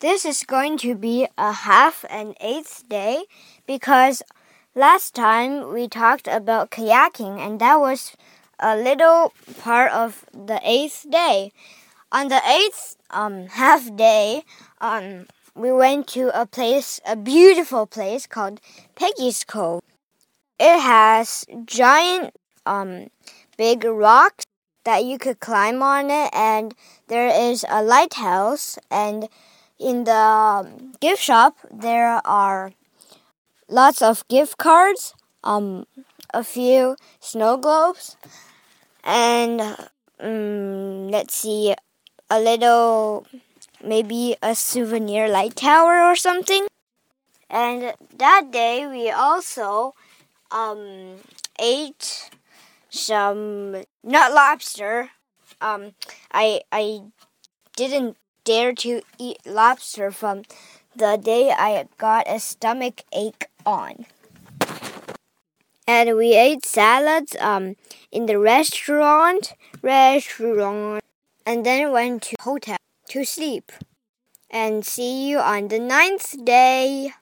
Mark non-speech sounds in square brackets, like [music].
This is going to be a half and eighth day because last time we talked about kayaking and that was a little part of the eighth day. On the eighth um, [laughs] half day, um, we went to a place, a beautiful place called Peggy's Cove. It has giant, um, big rocks that you could climb on it, and there is a lighthouse and in the gift shop, there are lots of gift cards, um, a few snow globes, and um, let's see, a little, maybe a souvenir light tower or something. And that day, we also um, ate some not lobster. Um, I I didn't dare to eat lobster from the day I got a stomach ache on. And we ate salads um, in the restaurant, restaurant, and then went to hotel to sleep. And see you on the ninth day.